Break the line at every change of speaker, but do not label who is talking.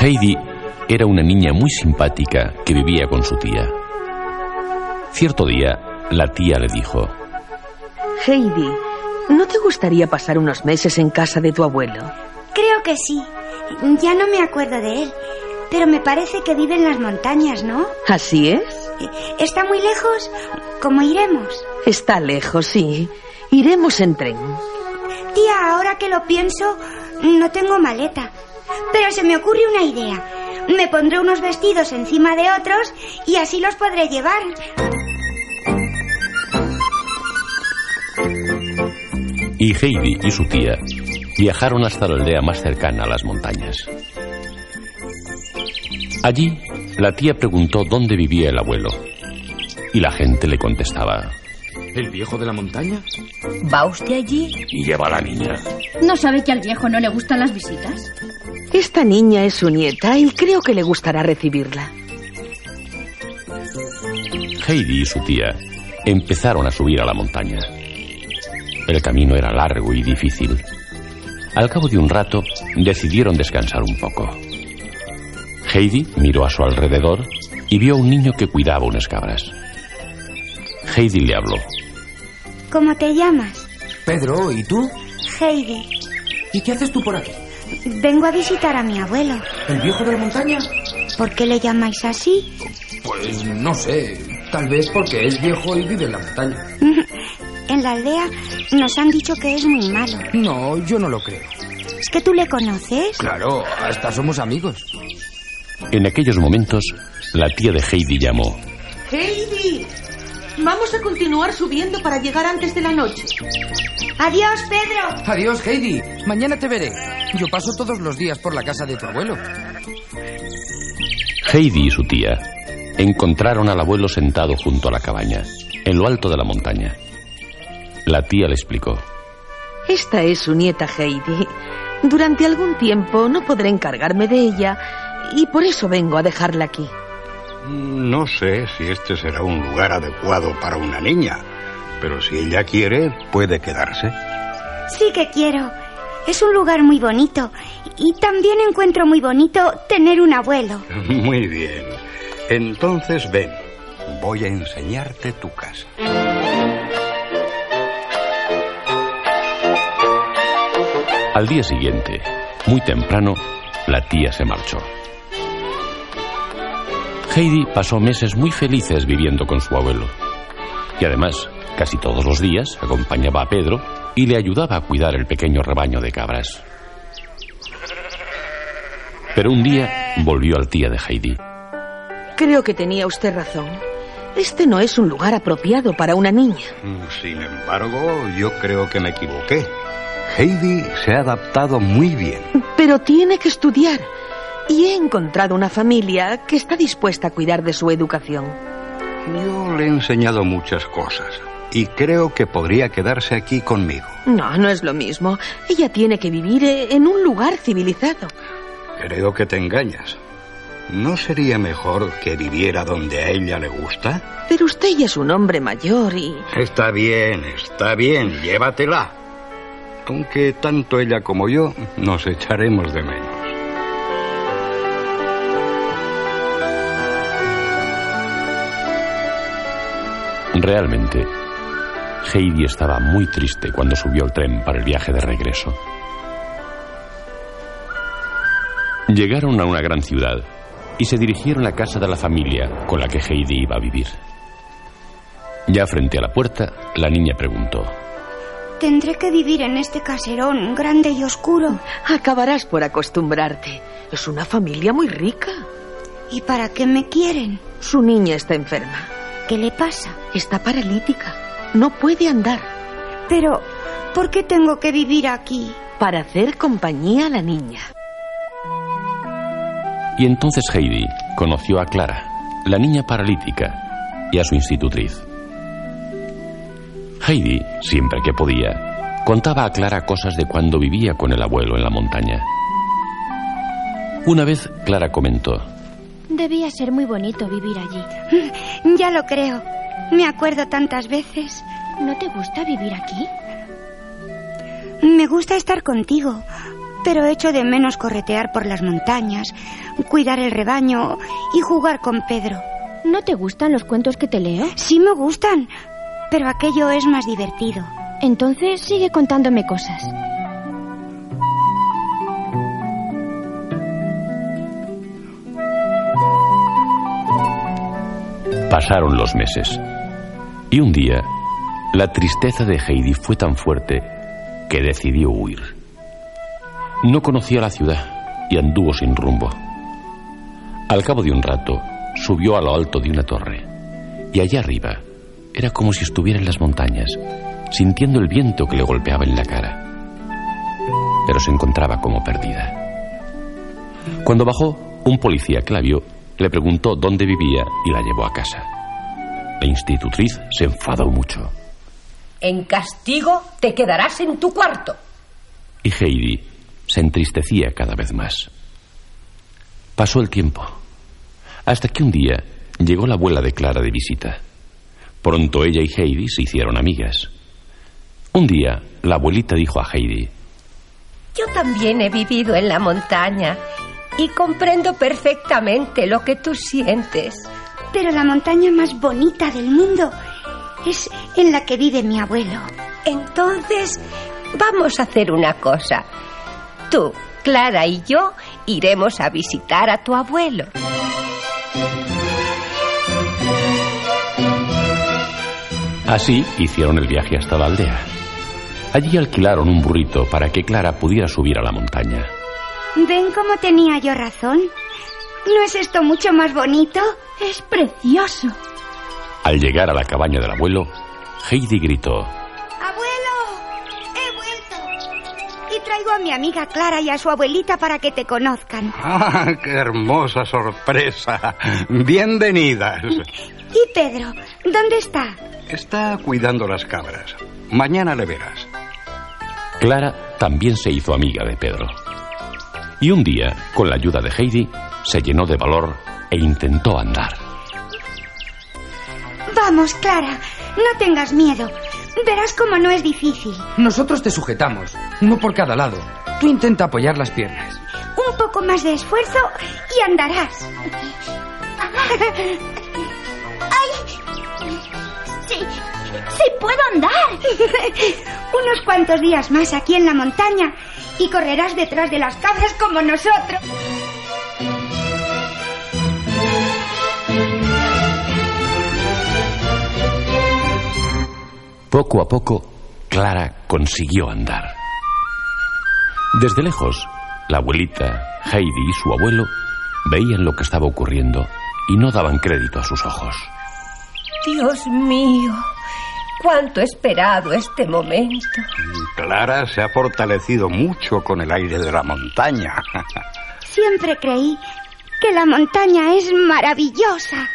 Heidi era una niña muy simpática que vivía con su tía. Cierto día, la tía le dijo,
Heidi, ¿no te gustaría pasar unos meses en casa de tu abuelo?
Creo que sí. Ya no me acuerdo de él. Pero me parece que vive en las montañas, ¿no?
¿Así es?
¿Está muy lejos? ¿Cómo iremos?
Está lejos, sí. Iremos en tren.
Tía, ahora que lo pienso, no tengo maleta. Pero se me ocurre una idea. Me pondré unos vestidos encima de otros y así los podré llevar.
Y Heidi y su tía viajaron hasta la aldea más cercana a las montañas. Allí, la tía preguntó dónde vivía el abuelo. Y la gente le contestaba.
¿El viejo de la montaña?
¿Va usted allí?
Y lleva a la niña.
¿No sabe que al viejo no le gustan las visitas?
Esta niña es su nieta y creo que le gustará recibirla.
Heidi y su tía empezaron a subir a la montaña. El camino era largo y difícil. Al cabo de un rato, decidieron descansar un poco. Heidi miró a su alrededor y vio a un niño que cuidaba unas cabras. Heidi le habló.
¿Cómo te llamas?
Pedro, ¿y tú?
Heidi.
¿Y qué haces tú por aquí?
Vengo a visitar a mi abuelo.
¿El viejo de la montaña?
¿Por qué le llamáis así?
Pues no sé. Tal vez porque es viejo y vive en la montaña.
en la aldea nos han dicho que es muy malo.
No, yo no lo creo.
¿Es que tú le conoces?
Claro, hasta somos amigos.
En aquellos momentos, la tía de Heidi llamó.
Heidi, vamos a continuar subiendo para llegar antes de la noche.
Adiós, Pedro.
Adiós, Heidi. Mañana te veré. Yo paso todos los días por la casa de tu abuelo.
Heidi y su tía encontraron al abuelo sentado junto a la cabaña, en lo alto de la montaña. La tía le explicó.
Esta es su nieta Heidi. Durante algún tiempo no podré encargarme de ella y por eso vengo a dejarla aquí.
No sé si este será un lugar adecuado para una niña, pero si ella quiere, puede quedarse.
Sí que quiero. Es un lugar muy bonito y también encuentro muy bonito tener un abuelo.
Muy bien. Entonces ven, voy a enseñarte tu casa.
Al día siguiente, muy temprano, la tía se marchó. Heidi pasó meses muy felices viviendo con su abuelo. Y además, casi todos los días acompañaba a Pedro y le ayudaba a cuidar el pequeño rebaño de cabras. Pero un día volvió al tía de Heidi.
Creo que tenía usted razón. Este no es un lugar apropiado para una niña.
Sin embargo, yo creo que me equivoqué. Heidi se ha adaptado muy bien.
Pero tiene que estudiar. Y he encontrado una familia que está dispuesta a cuidar de su educación.
Yo le he enseñado muchas cosas y creo que podría quedarse aquí conmigo.
No, no es lo mismo. Ella tiene que vivir en un lugar civilizado.
Creo que te engañas. ¿No sería mejor que viviera donde a ella le gusta?
Pero usted ya es un hombre mayor y...
Está bien, está bien, llévatela. Aunque tanto ella como yo nos echaremos de menos.
Realmente, Heidi estaba muy triste cuando subió al tren para el viaje de regreso. Llegaron a una gran ciudad y se dirigieron a casa de la familia con la que Heidi iba a vivir. Ya frente a la puerta, la niña preguntó.
¿Tendré que vivir en este caserón grande y oscuro?
Acabarás por acostumbrarte. Es una familia muy rica.
¿Y para qué me quieren?
Su niña está enferma.
¿Qué le pasa?
Está paralítica. No puede andar.
Pero, ¿por qué tengo que vivir aquí?
Para hacer compañía a la niña.
Y entonces Heidi conoció a Clara, la niña paralítica, y a su institutriz. Heidi, siempre que podía, contaba a Clara cosas de cuando vivía con el abuelo en la montaña. Una vez Clara comentó.
Debía ser muy bonito vivir allí.
Ya lo creo. Me acuerdo tantas veces.
¿No te gusta vivir aquí?
Me gusta estar contigo. pero echo de menos corretear por las montañas, cuidar el rebaño y jugar con Pedro.
¿No te gustan los cuentos que te leo?
Sí me gustan, pero aquello es más divertido.
Entonces sigue contándome cosas.
Pasaron los meses. Y un día, la tristeza de Heidi fue tan fuerte que decidió huir. No conocía la ciudad y anduvo sin rumbo. Al cabo de un rato, subió a lo alto de una torre. Y allá arriba era como si estuviera en las montañas, sintiendo el viento que le golpeaba en la cara. Pero se encontraba como perdida. Cuando bajó, un policía que la vio le preguntó dónde vivía y la llevó a casa. La institutriz se enfadó mucho.
En castigo te quedarás en tu cuarto.
Y Heidi se entristecía cada vez más. Pasó el tiempo, hasta que un día llegó la abuela de Clara de visita. Pronto ella y Heidi se hicieron amigas. Un día, la abuelita dijo a Heidi,
Yo también he vivido en la montaña y comprendo perfectamente lo que tú sientes.
Pero la montaña más bonita del mundo es en la que vive mi abuelo.
Entonces, vamos a hacer una cosa. Tú, Clara y yo iremos a visitar a tu abuelo.
Así hicieron el viaje hasta la aldea. Allí alquilaron un burrito para que Clara pudiera subir a la montaña.
¿Ven cómo tenía yo razón? ¿No es esto mucho más bonito?
Es precioso.
Al llegar a la cabaña del abuelo, Heidi gritó,
¡Abuelo! ¡He vuelto! Y traigo a mi amiga Clara y a su abuelita para que te conozcan.
¡Ah, qué hermosa sorpresa! Bienvenidas.
¿Y Pedro? ¿Dónde está?
Está cuidando las cabras. Mañana le verás.
Clara también se hizo amiga de Pedro. Y un día, con la ayuda de Heidi, se llenó de valor e intentó andar.
Vamos, Clara, no tengas miedo. Verás cómo no es difícil.
Nosotros te sujetamos, uno por cada lado. Tú intenta apoyar las piernas.
Un poco más de esfuerzo y andarás.
¡Ay! Sí, sí puedo andar.
Unos cuantos días más aquí en la montaña y correrás detrás de las cabras como nosotros.
Poco a poco, Clara consiguió andar. Desde lejos, la abuelita, Heidi y su abuelo veían lo que estaba ocurriendo y no daban crédito a sus ojos.
Dios mío, cuánto he esperado este momento.
Clara se ha fortalecido mucho con el aire de la montaña.
Siempre creí que la montaña es maravillosa.